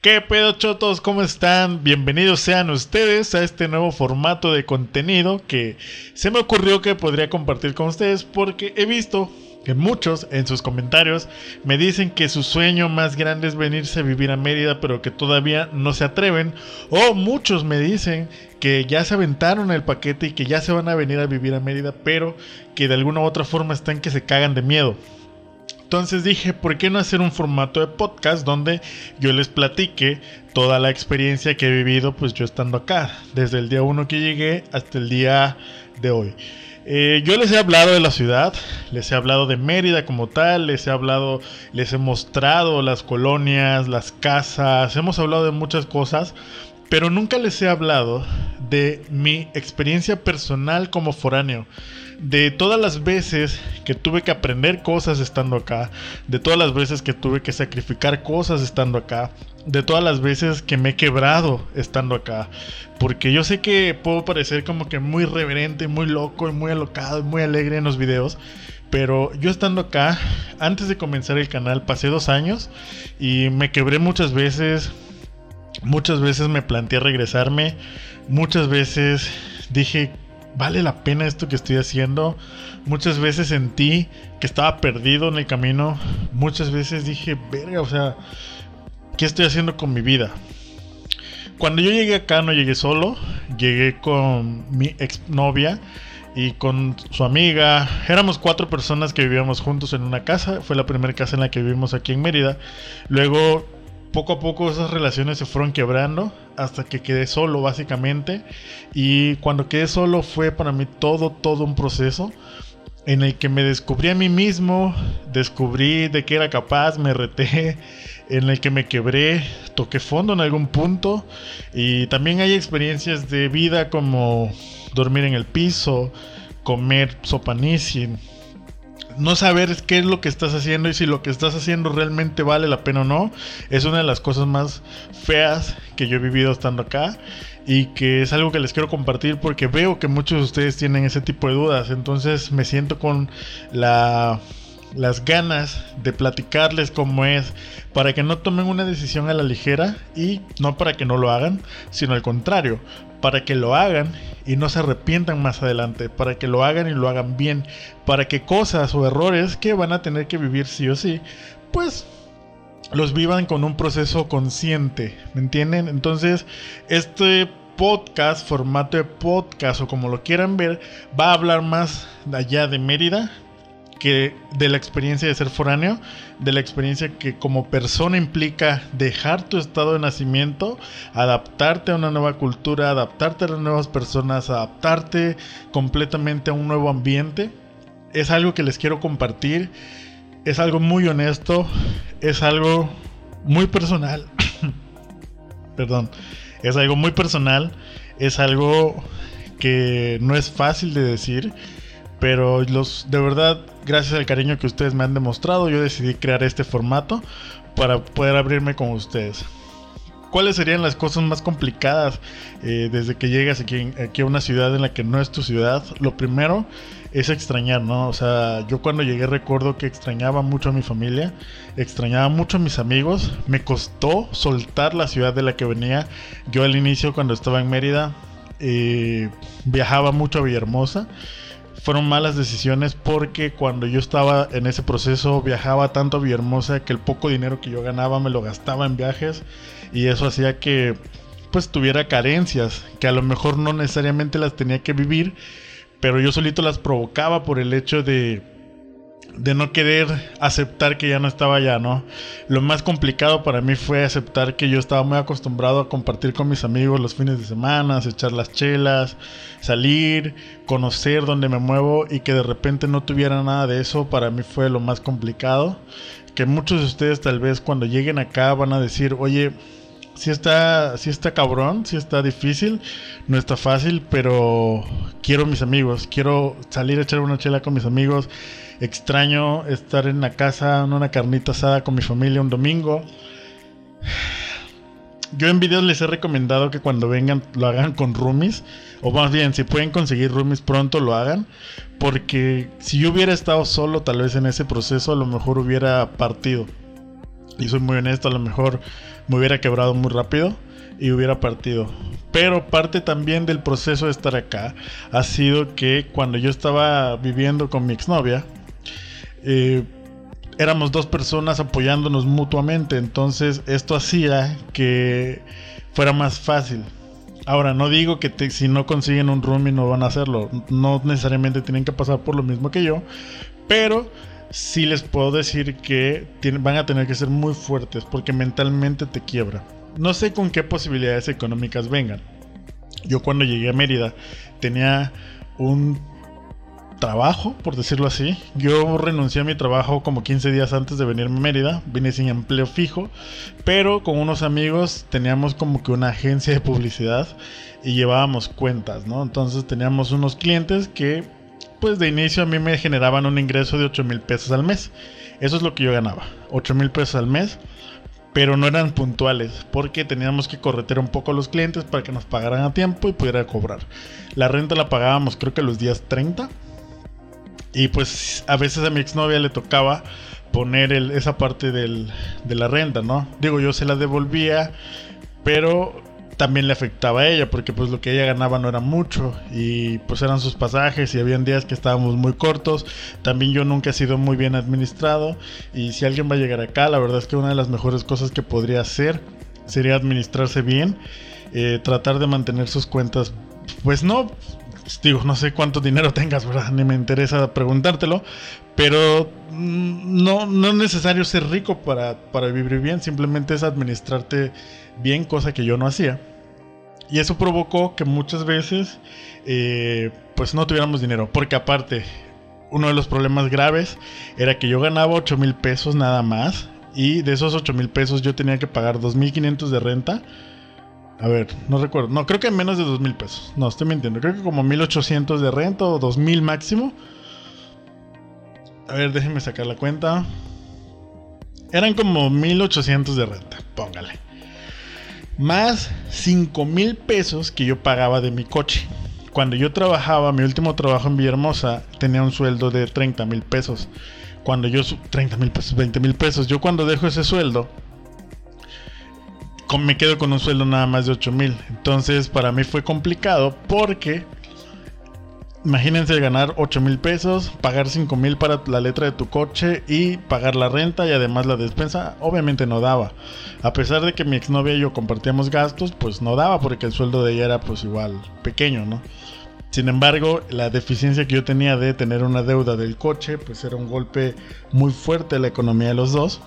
¿Qué pedo chotos? ¿Cómo están? Bienvenidos sean ustedes a este nuevo formato de contenido que se me ocurrió que podría compartir con ustedes porque he visto que muchos en sus comentarios me dicen que su sueño más grande es venirse a vivir a Mérida pero que todavía no se atreven o muchos me dicen que ya se aventaron el paquete y que ya se van a venir a vivir a Mérida pero que de alguna u otra forma están que se cagan de miedo. Entonces dije, ¿por qué no hacer un formato de podcast donde yo les platique toda la experiencia que he vivido pues yo estando acá, desde el día 1 que llegué hasta el día de hoy? Eh, yo les he hablado de la ciudad, les he hablado de Mérida como tal, les he hablado, les he mostrado las colonias, las casas, hemos hablado de muchas cosas, pero nunca les he hablado de mi experiencia personal como foráneo de todas las veces que tuve que aprender cosas estando acá, de todas las veces que tuve que sacrificar cosas estando acá, de todas las veces que me he quebrado estando acá. Porque yo sé que puedo parecer como que muy reverente, muy loco y muy alocado muy alegre en los videos. Pero yo estando acá, antes de comenzar el canal, pasé dos años y me quebré muchas veces. Muchas veces me planteé regresarme. Muchas veces dije, ¿vale la pena esto que estoy haciendo? Muchas veces sentí que estaba perdido en el camino. Muchas veces dije, verga, o sea, ¿qué estoy haciendo con mi vida? Cuando yo llegué acá no llegué solo, llegué con mi exnovia y con su amiga. Éramos cuatro personas que vivíamos juntos en una casa. Fue la primera casa en la que vivimos aquí en Mérida. Luego poco a poco esas relaciones se fueron quebrando hasta que quedé solo básicamente. Y cuando quedé solo fue para mí todo todo un proceso en el que me descubrí a mí mismo, descubrí de qué era capaz, me reté, en el que me quebré, toqué fondo en algún punto. Y también hay experiencias de vida como dormir en el piso, comer sopa no saber qué es lo que estás haciendo y si lo que estás haciendo realmente vale la pena o no, es una de las cosas más feas que yo he vivido estando acá y que es algo que les quiero compartir porque veo que muchos de ustedes tienen ese tipo de dudas, entonces me siento con la las ganas de platicarles cómo es, para que no tomen una decisión a la ligera y no para que no lo hagan, sino al contrario, para que lo hagan y no se arrepientan más adelante, para que lo hagan y lo hagan bien, para que cosas o errores que van a tener que vivir sí o sí, pues los vivan con un proceso consciente, ¿me entienden? Entonces, este podcast, formato de podcast o como lo quieran ver, va a hablar más allá de Mérida, que de la experiencia de ser foráneo, de la experiencia que como persona implica dejar tu estado de nacimiento, adaptarte a una nueva cultura, adaptarte a las nuevas personas, adaptarte completamente a un nuevo ambiente. Es algo que les quiero compartir, es algo muy honesto, es algo muy personal. Perdón, es algo muy personal, es algo que no es fácil de decir pero los, de verdad, gracias al cariño que ustedes me han demostrado, yo decidí crear este formato para poder abrirme con ustedes. ¿Cuáles serían las cosas más complicadas eh, desde que llegas aquí, a una ciudad en la que no es tu ciudad? Lo primero es extrañar, ¿no? O sea, yo cuando llegué recuerdo que extrañaba mucho a mi familia, extrañaba mucho a mis amigos, me costó soltar la ciudad de la que venía. Yo al inicio cuando estaba en Mérida eh, viajaba mucho a Villahermosa fueron malas decisiones porque cuando yo estaba en ese proceso viajaba tanto a Villahermosa que el poco dinero que yo ganaba me lo gastaba en viajes y eso hacía que pues tuviera carencias que a lo mejor no necesariamente las tenía que vivir pero yo solito las provocaba por el hecho de de no querer aceptar que ya no estaba allá, ¿no? Lo más complicado para mí fue aceptar que yo estaba muy acostumbrado a compartir con mis amigos los fines de semana, echar las chelas, salir, conocer dónde me muevo y que de repente no tuviera nada de eso, para mí fue lo más complicado. Que muchos de ustedes tal vez cuando lleguen acá van a decir, oye, si está, si está cabrón, si está difícil, no está fácil, pero quiero mis amigos, quiero salir a echar una chela con mis amigos Extraño estar en la casa, en una carnita asada con mi familia un domingo. Yo en videos les he recomendado que cuando vengan lo hagan con roomies. O más bien, si pueden conseguir roomies pronto lo hagan. Porque si yo hubiera estado solo tal vez en ese proceso a lo mejor hubiera partido. Y soy muy honesto, a lo mejor me hubiera quebrado muy rápido y hubiera partido. Pero parte también del proceso de estar acá ha sido que cuando yo estaba viviendo con mi exnovia, eh, éramos dos personas apoyándonos mutuamente. Entonces esto hacía que fuera más fácil. Ahora, no digo que si no consiguen un roomie no van a hacerlo. No necesariamente tienen que pasar por lo mismo que yo. Pero sí les puedo decir que van a tener que ser muy fuertes porque mentalmente te quiebra. No sé con qué posibilidades económicas vengan. Yo cuando llegué a Mérida tenía un trabajo, por decirlo así. Yo renuncié a mi trabajo como 15 días antes de venirme a Mérida. Vine sin empleo fijo, pero con unos amigos teníamos como que una agencia de publicidad y llevábamos cuentas, ¿no? Entonces teníamos unos clientes que pues de inicio a mí me generaban un ingreso de 8 mil pesos al mes. Eso es lo que yo ganaba, 8 mil pesos al mes. Pero no eran puntuales, porque teníamos que correter un poco a los clientes para que nos pagaran a tiempo y pudiera cobrar. La renta la pagábamos creo que los días 30. Y pues a veces a mi exnovia le tocaba poner esa parte de la renta, ¿no? Digo, yo se la devolvía, pero también le afectaba a ella porque pues lo que ella ganaba no era mucho y pues eran sus pasajes y habían días que estábamos muy cortos. También yo nunca he sido muy bien administrado y si alguien va a llegar acá, la verdad es que una de las mejores cosas que podría hacer sería administrarse bien, eh, tratar de mantener sus cuentas, pues no, digo, no sé cuánto dinero tengas. Ni me interesa preguntártelo, pero mm, no, no es necesario ser rico para, para vivir bien, simplemente es administrarte bien, cosa que yo no hacía. Y eso provocó que muchas veces eh, pues no tuviéramos dinero. Porque aparte, uno de los problemas graves era que yo ganaba 8 mil pesos nada más. Y de esos 8 mil pesos yo tenía que pagar 2.500 de renta. A ver, no recuerdo. No, creo que menos de 2 mil pesos. No, estoy mintiendo. Creo que como 1.800 de renta o 2.000 máximo. A ver, déjenme sacar la cuenta. Eran como 1.800 de renta. Póngale más 5 mil pesos que yo pagaba de mi coche. Cuando yo trabajaba, mi último trabajo en Villahermosa, tenía un sueldo de 30 mil pesos. Cuando yo, 30 mil pesos, 20 mil pesos, yo cuando dejo ese sueldo, me quedo con un sueldo nada más de 8 mil. Entonces para mí fue complicado porque Imagínense ganar 8 mil pesos, pagar 5 mil para la letra de tu coche y pagar la renta y además la despensa, obviamente no daba. A pesar de que mi exnovia y yo compartíamos gastos, pues no daba porque el sueldo de ella era pues igual pequeño, ¿no? Sin embargo, la deficiencia que yo tenía de tener una deuda del coche, pues era un golpe muy fuerte a la economía de los dos,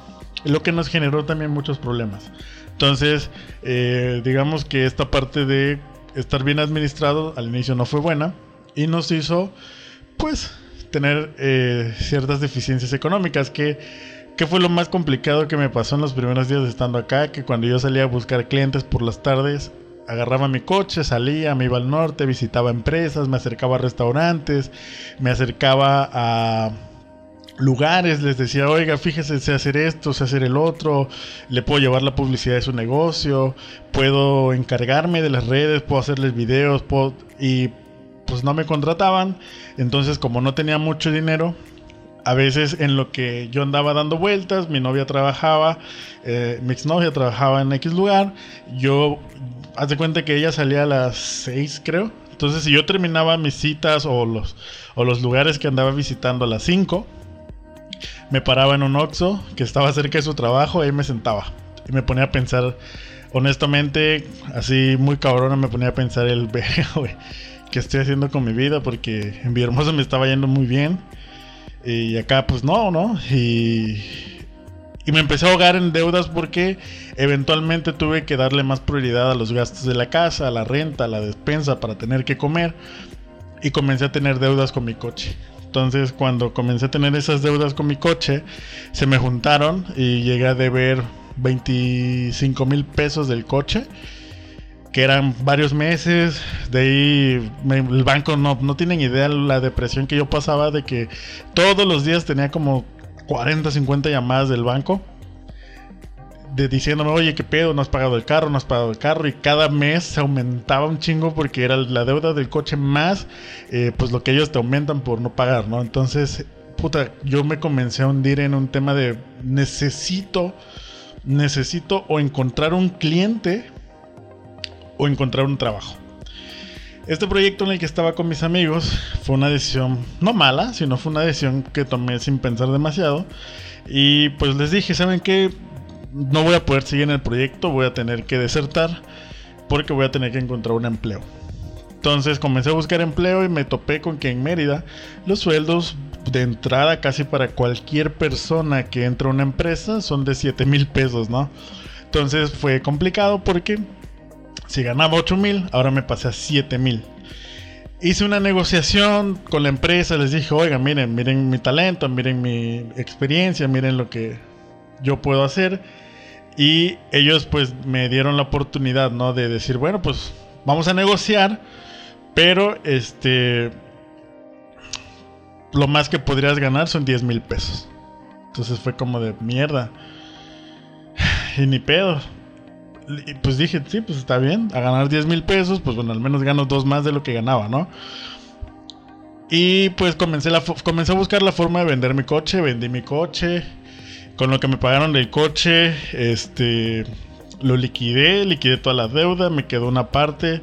lo que nos generó también muchos problemas. Entonces, eh, digamos que esta parte de estar bien administrado al inicio no fue buena y nos hizo pues tener eh, ciertas deficiencias económicas que, que fue lo más complicado que me pasó en los primeros días estando acá, que cuando yo salía a buscar clientes por las tardes, agarraba mi coche, salía, me iba al norte, visitaba empresas, me acercaba a restaurantes, me acercaba a lugares, les decía, oiga, fíjese, sé hacer esto, sé hacer el otro, le puedo llevar la publicidad de su negocio, puedo encargarme de las redes, puedo hacerles videos, puedo... y pues no me contrataban. Entonces, como no tenía mucho dinero, a veces en lo que yo andaba dando vueltas, mi novia trabajaba, eh, mi exnovia trabajaba en X lugar, yo, haz de cuenta que ella salía a las 6 creo, entonces si yo terminaba mis citas o los, o los lugares que andaba visitando a las 5, me paraba en un Oxxo que estaba cerca de su trabajo y ahí me sentaba. Y me ponía a pensar, honestamente, así muy cabrona me ponía a pensar el, güey qué estoy haciendo con mi vida porque en Villahermosa me estaba yendo muy bien y acá pues no, ¿no? Y, y me empecé a ahogar en deudas porque eventualmente tuve que darle más prioridad a los gastos de la casa, a la renta, a la despensa para tener que comer y comencé a tener deudas con mi coche. Entonces cuando comencé a tener esas deudas con mi coche, se me juntaron y llegué a deber 25 mil pesos del coche que eran varios meses. De ahí el banco no, no tienen idea la depresión que yo pasaba de que todos los días tenía como 40, 50 llamadas del banco. De diciéndome, oye, ¿qué pedo? No has pagado el carro, no has pagado el carro. Y cada mes se aumentaba un chingo porque era la deuda del coche más, eh, pues lo que ellos te aumentan por no pagar, ¿no? Entonces, puta, yo me comencé a hundir en un tema de necesito necesito o encontrar un cliente o encontrar un trabajo. Este proyecto en el que estaba con mis amigos fue una decisión no mala, sino fue una decisión que tomé sin pensar demasiado. Y pues les dije, ¿saben qué? No voy a poder seguir en el proyecto, voy a tener que desertar porque voy a tener que encontrar un empleo. Entonces comencé a buscar empleo y me topé con que en Mérida los sueldos de entrada casi para cualquier persona que entra a una empresa son de 7 mil pesos, ¿no? Entonces fue complicado porque si ganaba 8 mil, ahora me pasé a 7 mil. Hice una negociación con la empresa, les dije, oiga, miren, miren mi talento, miren mi experiencia, miren lo que yo puedo hacer. Y ellos pues me dieron la oportunidad, ¿no? De decir, bueno, pues vamos a negociar, pero este... Lo más que podrías ganar son 10 mil pesos. Entonces fue como de mierda. Y ni pedo. Y pues dije, sí, pues está bien, a ganar 10 mil pesos, pues bueno, al menos gano dos más de lo que ganaba, ¿no? Y pues comencé, la, comencé a buscar la forma de vender mi coche, vendí mi coche, con lo que me pagaron del coche, este, lo liquidé, liquidé toda la deuda, me quedó una parte,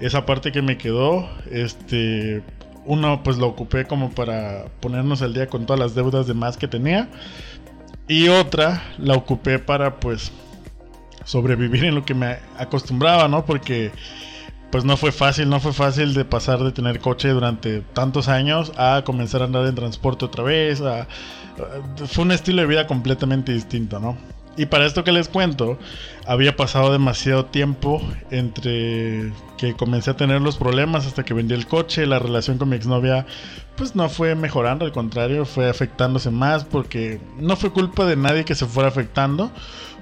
esa parte que me quedó, este, uno pues lo ocupé como para ponernos al día con todas las deudas de más que tenía. Y otra la ocupé para pues sobrevivir en lo que me acostumbraba, ¿no? Porque pues no fue fácil, no fue fácil de pasar de tener coche durante tantos años a comenzar a andar en transporte otra vez. fue un estilo de vida completamente distinto, ¿no? Y para esto que les cuento, había pasado demasiado tiempo entre que comencé a tener los problemas hasta que vendí el coche, la relación con mi exnovia pues no fue mejorando, al contrario, fue afectándose más porque no fue culpa de nadie que se fuera afectando,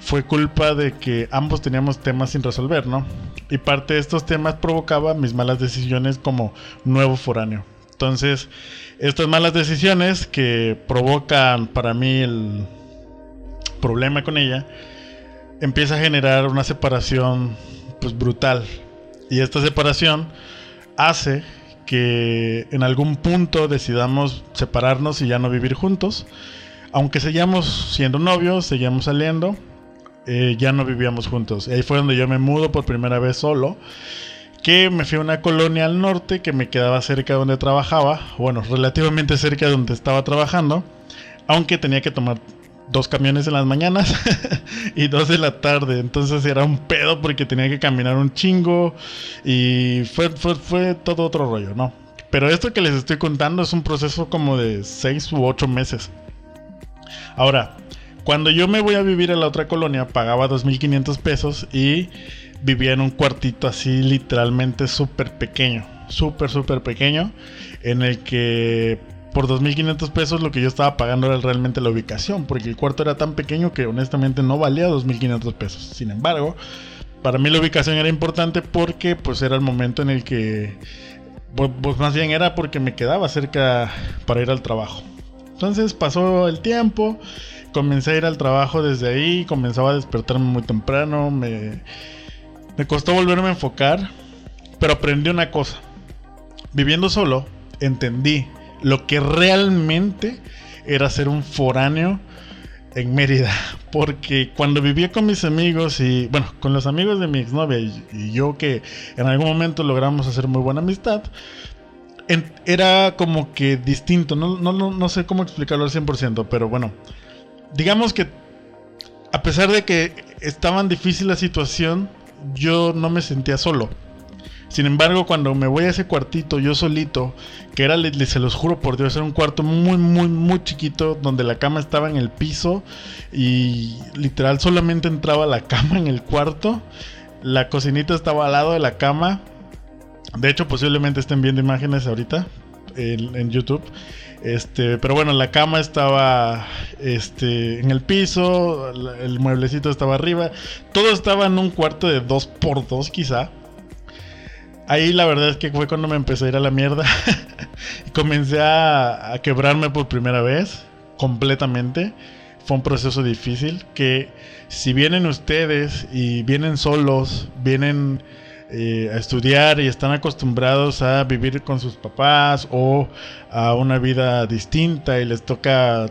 fue culpa de que ambos teníamos temas sin resolver, ¿no? Y parte de estos temas provocaba mis malas decisiones como nuevo foráneo. Entonces, estas malas decisiones que provocan para mí el problema con ella, empieza a generar una separación pues brutal. Y esta separación hace que en algún punto decidamos separarnos y ya no vivir juntos. Aunque seguíamos siendo novios, seguíamos saliendo, eh, ya no vivíamos juntos. Y ahí fue donde yo me mudo por primera vez solo. Que me fui a una colonia al norte que me quedaba cerca de donde trabajaba. Bueno, relativamente cerca de donde estaba trabajando. Aunque tenía que tomar dos camiones en las mañanas y dos de la tarde. Entonces era un pedo porque tenía que caminar un chingo y fue, fue, todo otro rollo, ¿no? Pero esto que les estoy contando es un proceso como de seis u ocho meses. Ahora, cuando yo me voy a vivir a la otra colonia, pagaba 2.500 pesos y vivía en un cuartito así literalmente súper pequeño. Súper, súper pequeño. En el que por 2.500 pesos lo que yo estaba pagando era realmente la ubicación, porque el cuarto era tan pequeño que honestamente no valía 2.500 pesos. Sin embargo, para mí la ubicación era importante porque pues era el momento en el que, pues, pues, más bien era porque me quedaba cerca para ir al trabajo. Entonces pasó el tiempo, comencé a ir al trabajo desde ahí, comenzaba a despertarme muy temprano, me, costó volverme a enfocar, pero aprendí una cosa. Viviendo solo, entendí lo que realmente era ser un foráneo en Mérida. Porque cuando vivía con mis amigos y, bueno, con los amigos de mi exnovia y, y yo que en algún momento logramos hacer muy buena amistad, era como que distinto. No, no, no, sé cómo explicarlo al 100%, pero bueno, digamos que a pesar de que estaba difícil la situación, yo no me sentía solo. Sin embargo, cuando me voy a ese cuartito yo solito, que era, se los juro por Dios, era un cuarto muy, muy, muy chiquito, donde la cama estaba en el piso y literal solamente entraba la cama en el cuarto. La cocinita estaba al lado de la cama. De hecho, posiblemente estén viendo imágenes ahorita en, YouTube. Este, pero bueno, la cama estaba este, en el piso, el mueblecito estaba arriba. Todo estaba en un cuarto de 2 por 2 quizá. Ahí la verdad es que fue cuando me empecé a ir a la mierda. y comencé a, quebrarme por primera vez, completamente. Fue un proceso difícil que si vienen ustedes y vienen solos, vienen eh, a estudiar y están acostumbrados a vivir con sus papás o a una vida distinta y les toca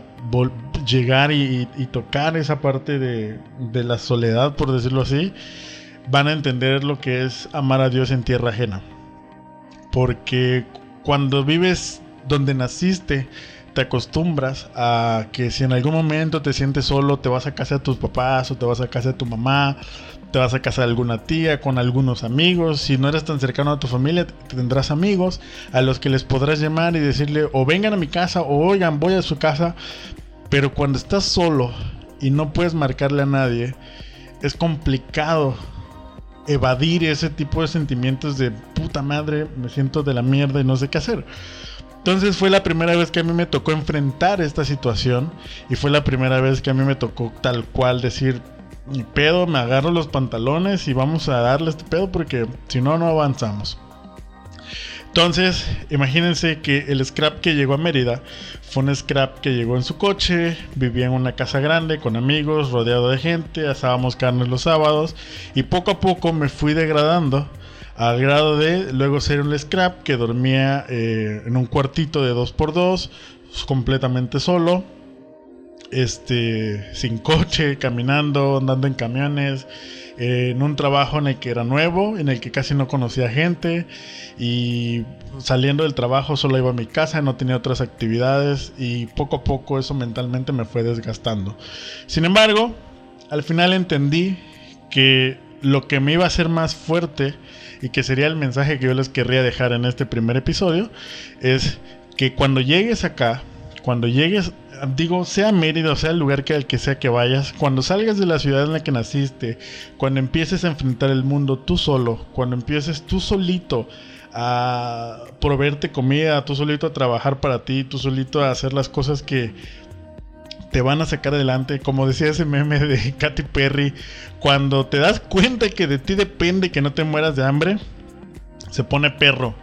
llegar y, tocar esa parte de, de la soledad, por decirlo así, van a entender lo que es amar a Dios en tierra ajena. Porque cuando vives donde naciste, te acostumbras a que si en algún momento te sientes solo, te vas a casa de tus papás o te vas a casa de tu mamá, te vas a casa de alguna tía, con algunos amigos. Si no eres tan cercano a tu familia, tendrás amigos a los que les podrás llamar y decirle o vengan a mi casa o oigan, voy a su casa. Pero cuando estás solo y no puedes marcarle a nadie, es complicado evadir ese tipo de sentimientos de puta madre, me siento de la mierda y no sé qué hacer. Entonces fue la primera vez que a mí me tocó enfrentar esta situación y fue la primera vez que a mí me tocó tal cual decir, mi pedo, me agarro los pantalones y vamos a darle este pedo porque si no, no avanzamos. Entonces, imagínense que el scrap que llegó a Mérida fue un scrap que llegó en su coche, vivía en una casa grande con amigos, rodeado de gente, asábamos carnes los sábados y poco a poco me fui degradando al grado de luego ser un scrap que dormía eh, en un cuartito de 2x2, completamente solo, este, sin coche, caminando, andando en camiones, eh, en un trabajo en el que era nuevo, en el que casi no conocía gente y saliendo del trabajo solo iba a mi casa, no tenía otras actividades y poco a poco eso mentalmente me fue desgastando. Sin embargo, al final entendí que lo que me iba a hacer más fuerte y que sería el mensaje que yo les querría dejar en este primer episodio, es que cuando llegues acá, cuando llegues, digo, sea Mérida o sea el lugar que al que sea que vayas, cuando salgas de la ciudad en la que naciste, cuando empieces a enfrentar el mundo tú solo, cuando empieces tú solito a proveerte comida, tú solito a trabajar para ti, tú solito a hacer las cosas que te van a sacar adelante. Como decía ese meme de Katy Perry, cuando te das cuenta que de ti depende que no te mueras de hambre, se pone perro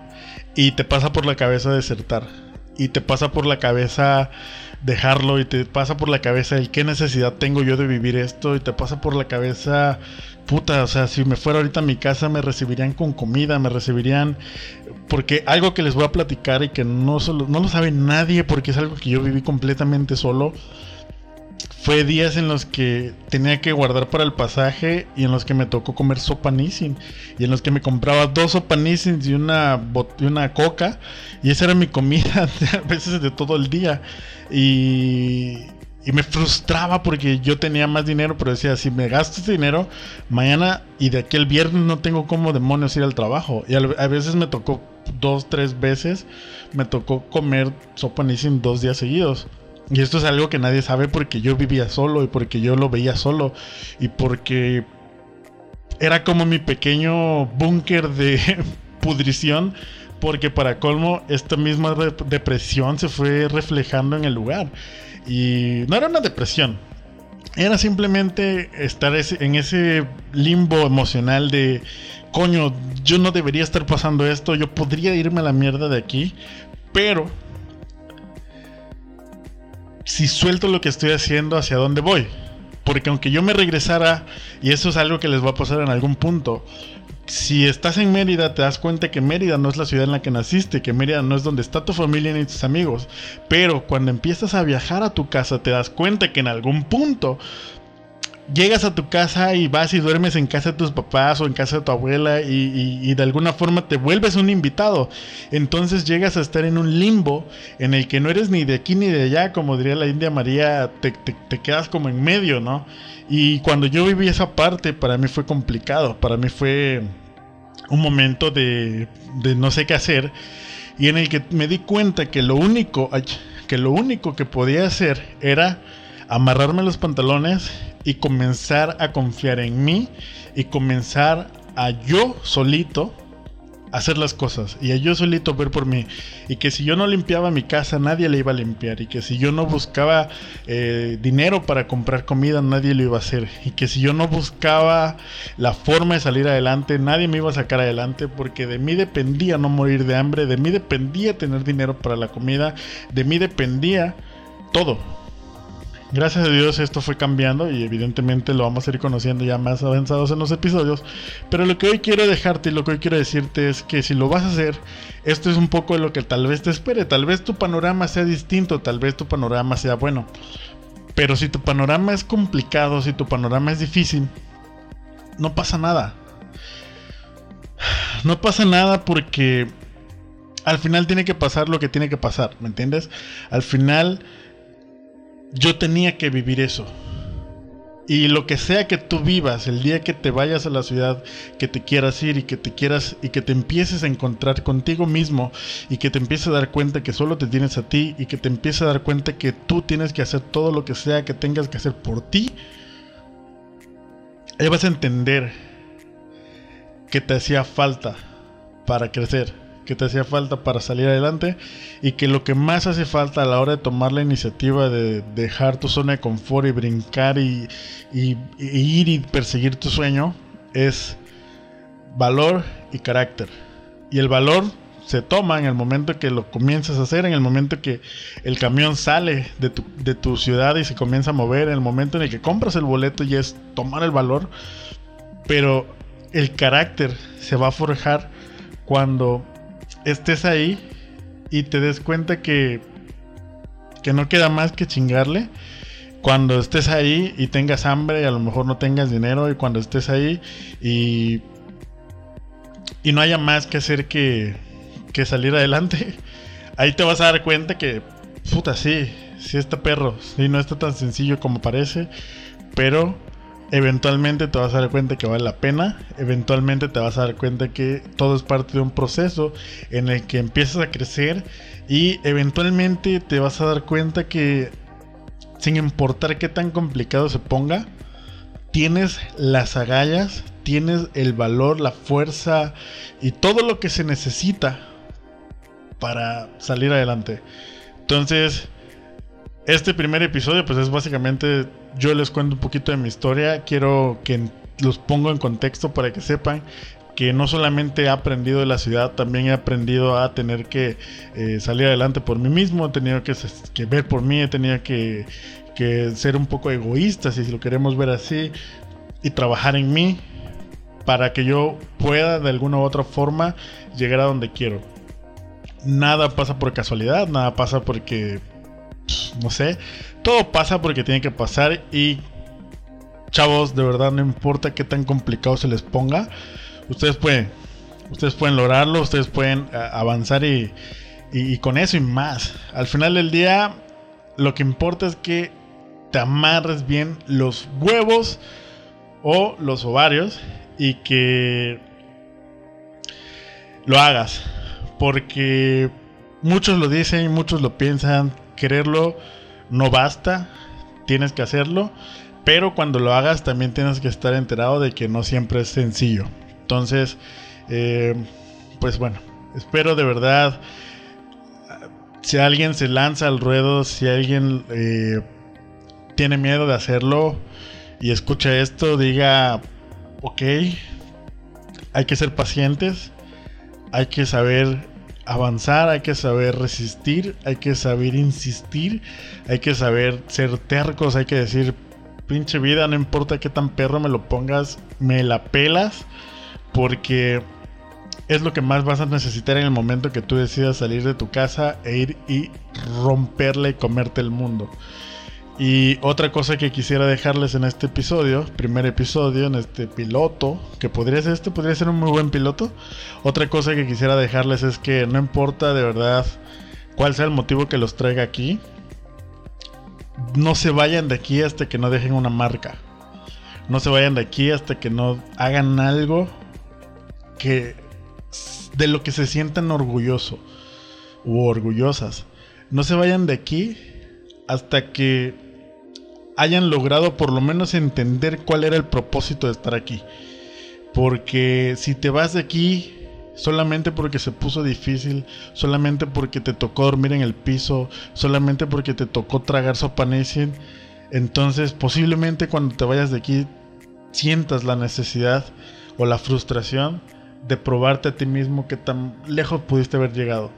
y te pasa por la cabeza desertar. Y te pasa por la cabeza dejarlo y te pasa por la cabeza el qué necesidad tengo yo de vivir esto y te pasa por la cabeza puta, o sea, si me fuera ahorita a mi casa me recibirían con comida, me recibirían porque algo que les voy a platicar y que no solo no lo sabe nadie porque es algo que yo viví completamente solo fue días en los que tenía que guardar para el pasaje y en los que me tocó comer sopa Nissin. Y en los que me compraba dos sopa Nissin y una, y una coca. Y esa era mi comida a veces de todo el día. Y, y me frustraba porque yo tenía más dinero pero decía si me gasto ese dinero mañana y de aquí el viernes no tengo como demonios ir al trabajo y a, veces me tocó dos tres veces me tocó comer sopa Nissin dos días seguidos y esto es algo que nadie sabe porque yo vivía solo y porque yo lo veía solo y porque era como mi pequeño búnker de pudrición porque para colmo esta misma depresión se fue reflejando en el lugar. Y no era una depresión era simplemente estar en ese limbo emocional de coño yo no debería estar pasando esto yo podría irme a la mierda de aquí pero si suelto lo que estoy haciendo, hacia dónde voy. Porque aunque yo me regresara, y eso es algo que les va a pasar en algún punto, si estás en Mérida te das cuenta que Mérida no es la ciudad en la que naciste, que Mérida no es donde está tu familia ni tus amigos. Pero cuando empiezas a viajar a tu casa te das cuenta que en algún punto llegas a tu casa y vas y duermes en casa de tus papás o en casa de tu abuela y, de alguna forma te vuelves un invitado. Entonces llegas a estar en un limbo en el que no eres ni de aquí ni de allá, como diría la India María, te, quedas como en medio, ¿no? Y cuando yo viví esa parte, para mí fue complicado, para mí fue un momento de, de no sé qué hacer y en el que me di cuenta que lo único, que lo único que podía hacer era amarrarme los pantalones y comenzar a confiar en mí y comenzar a yo solito hacer las cosas y a yo solito ver por mí. Y que si yo no limpiaba mi casa nadie le iba a limpiar. Y que si yo no buscaba eh, dinero para comprar comida nadie lo iba a hacer. Y que si yo no buscaba la forma de salir adelante nadie me iba a sacar adelante porque de mí dependía no morir de hambre de mí dependía tener dinero para la comida de mí dependía todo Gracias a Dios esto fue cambiando y evidentemente lo vamos a ir conociendo ya más avanzados en los episodios. Pero lo que hoy quiero dejarte y lo que hoy quiero decirte es que si lo vas a hacer, esto es un poco de lo que tal vez te espere. Tal vez tu panorama sea distinto, tal vez tu panorama sea bueno. Pero si tu panorama es complicado, si tu panorama es difícil, no pasa nada. No pasa nada porque al final tiene que pasar lo que tiene que pasar, ¿me entiendes? Al final yo tenía que vivir eso. Y lo que sea que tú vivas, el día que te vayas a la ciudad que te quieras ir y que te quieras y que te empieces a encontrar contigo mismo y que te empieces a dar cuenta que solo te tienes a ti y que te empieces a dar cuenta que tú tienes que hacer todo lo que sea que tengas que hacer por ti, ahí vas a entender que te hacía falta para crecer que te hacía falta para salir adelante y que lo que más hace falta a la hora de tomar la iniciativa de dejar tu zona de confort y brincar y, ir y perseguir tu sueño es valor y carácter. Y el valor se toma en el momento que lo comienzas a hacer, en el momento que el camión sale de tu, de tu ciudad y se comienza a mover, en el momento en el que compras el boleto y es tomar el valor. Pero el carácter se va a forjar cuando estés ahí y te des cuenta que, que no queda más que chingarle. Cuando estés ahí y tengas hambre y a lo mejor no tengas dinero y cuando estés ahí y, y no haya más que hacer que, que salir adelante, ahí te vas a dar cuenta que, puta, sí, sí está perro, sí, no está tan sencillo como parece, pero eventualmente te vas a dar cuenta que vale la pena, eventualmente te vas a dar cuenta que todo es parte de un proceso en el que empiezas a crecer y eventualmente te vas a dar cuenta que sin importar qué tan complicado se ponga, tienes las agallas, tienes el valor, la fuerza y todo lo que se necesita para salir adelante. Entonces, este primer episodio pues es básicamente yo les cuento un poquito de mi historia, quiero que los pongo en contexto para que sepan que no solamente he aprendido de la ciudad, también he aprendido a tener que eh, salir adelante por mí mismo, he tenido que, ver por mí, he tenido que, que ser un poco egoísta, si lo queremos ver así, y trabajar en mí para que yo pueda de alguna u otra forma llegar a donde quiero. Nada pasa por casualidad, nada pasa porque no sé. Todo pasa porque tiene que pasar y chavos, de verdad no importa qué tan complicado se les ponga, ustedes pueden, ustedes pueden lograrlo, ustedes pueden eh, avanzar y, y, con eso y más. Al final del día, lo que importa es que te amarres bien los huevos o los ovarios y que lo hagas. Porque muchos lo dicen, muchos lo piensan, quererlo no basta, tienes que hacerlo, pero cuando lo hagas también tienes que estar enterado de que no siempre es sencillo. Entonces, eh, pues bueno, espero de verdad, si alguien se lanza al ruedo, si alguien eh, tiene miedo de hacerlo y escucha esto, diga, ok, hay que ser pacientes, hay que saber avanzar, hay que saber resistir, hay que saber insistir, hay que saber ser tercos, hay que decir, pinche vida, no importa qué tan perro me lo pongas, me la pelas, porque es lo que más vas a necesitar en el momento que tú decidas salir de tu casa e ir y romperle y comerte el mundo. Y otra cosa que quisiera dejarles en este episodio, primer episodio, en este piloto, que podría ser este, podría ser un muy buen piloto. Otra cosa que quisiera dejarles es que no importa de verdad cuál sea el motivo que los traiga aquí, no se vayan de aquí hasta que no dejen una marca. No se vayan de aquí hasta que no hagan algo que de lo que se sientan orgullosos u orgullosas. No se vayan de aquí hasta que hayan logrado por lo menos entender cuál era el propósito de estar aquí. Porque si te vas de aquí solamente porque se puso difícil, solamente porque te tocó dormir en el piso, solamente porque te tocó tragar sopa entonces posiblemente cuando te vayas de aquí sientas la necesidad o la frustración de probarte a ti mismo que tan lejos pudiste haber llegado.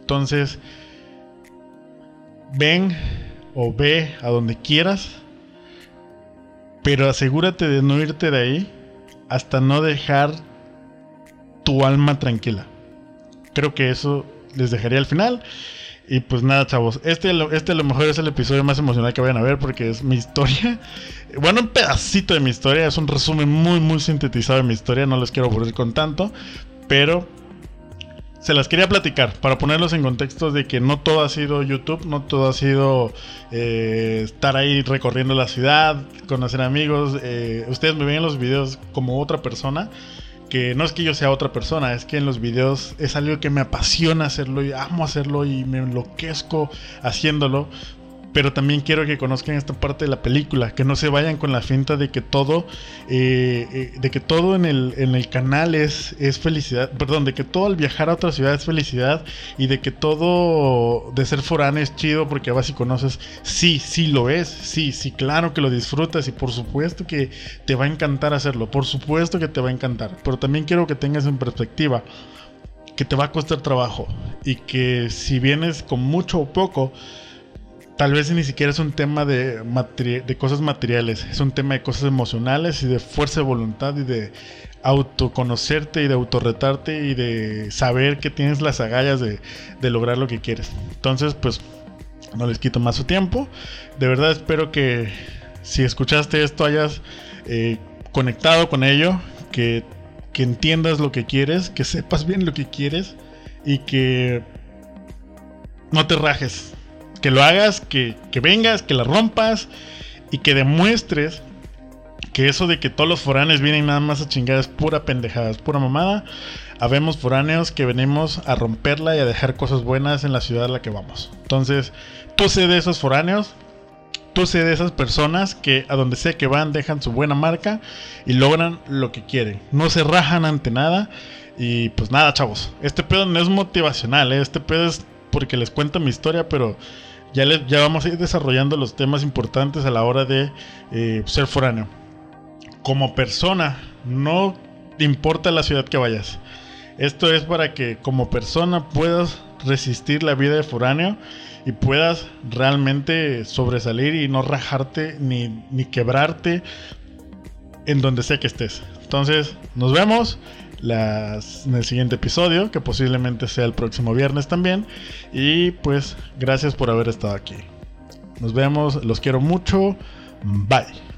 Entonces, ven o ve a donde quieras, pero asegúrate de no irte de ahí hasta no dejar tu alma tranquila. Creo que eso les dejaría al final. Y pues nada, chavos. Este, este a lo mejor es el episodio más emocional que vayan a ver porque es mi historia. Bueno, un pedacito de mi historia. Es un resumen muy, muy sintetizado de mi historia. No les quiero aburrir con tanto. Pero se las quería platicar para ponerlos en contexto de que no todo ha sido YouTube, no todo ha sido eh, estar ahí recorriendo la ciudad, conocer amigos. Eh, ustedes me ven en los videos como otra persona que no es que yo sea otra persona, es que en los videos es algo que me apasiona hacerlo y amo hacerlo y me enloquezco haciéndolo pero también quiero que conozcan esta parte de la película, que no se vayan con la finta de que todo, eh, eh, de que todo en el, en el canal es, es felicidad, perdón, de que todo al viajar a otra ciudad es felicidad y de que todo de ser foráneo es chido porque vas y conoces, sí, sí lo es, sí, sí, claro que lo disfrutas y por supuesto que te va a encantar hacerlo, por supuesto que te va a encantar, pero también quiero que tengas en perspectiva que te va a costar trabajo y que si vienes con mucho o poco, tal vez ni siquiera es un tema de, de cosas materiales, es un tema de cosas emocionales y de fuerza de voluntad y de autoconocerte y de autorretarte y de saber que tienes las agallas de, lograr lo que quieres. Entonces, pues no les quito más su tiempo. De verdad espero que si escuchaste esto hayas eh, conectado con ello, que, que entiendas lo que quieres, que sepas bien lo que quieres y que no te rajes que lo hagas, que, vengas, que la rompas y que demuestres que eso de que todos los foráneos vienen nada más a chingar es pura pendejada, es pura mamada. Habemos foráneos que venimos a romperla y a dejar cosas buenas en la ciudad a la que vamos. Entonces, tú sé de esos foráneos, tú sé de esas personas que a donde sea que van dejan su buena marca y logran lo que quieren. No se rajan ante nada. Y pues nada, chavos. Este pedo no es motivacional, ¿eh? este pedo es porque les cuento mi historia, pero ya, ya vamos a ir desarrollando los temas importantes a la hora de eh, ser foráneo. Como persona, no importa la ciudad que vayas. Esto es para que como persona puedas resistir la vida de foráneo y puedas realmente sobresalir y no rajarte ni, ni quebrarte en donde sea que estés. Entonces, nos vemos las, en el siguiente episodio, que posiblemente sea el próximo viernes también. Y pues gracias por haber estado aquí. Nos vemos, los quiero mucho. Bye.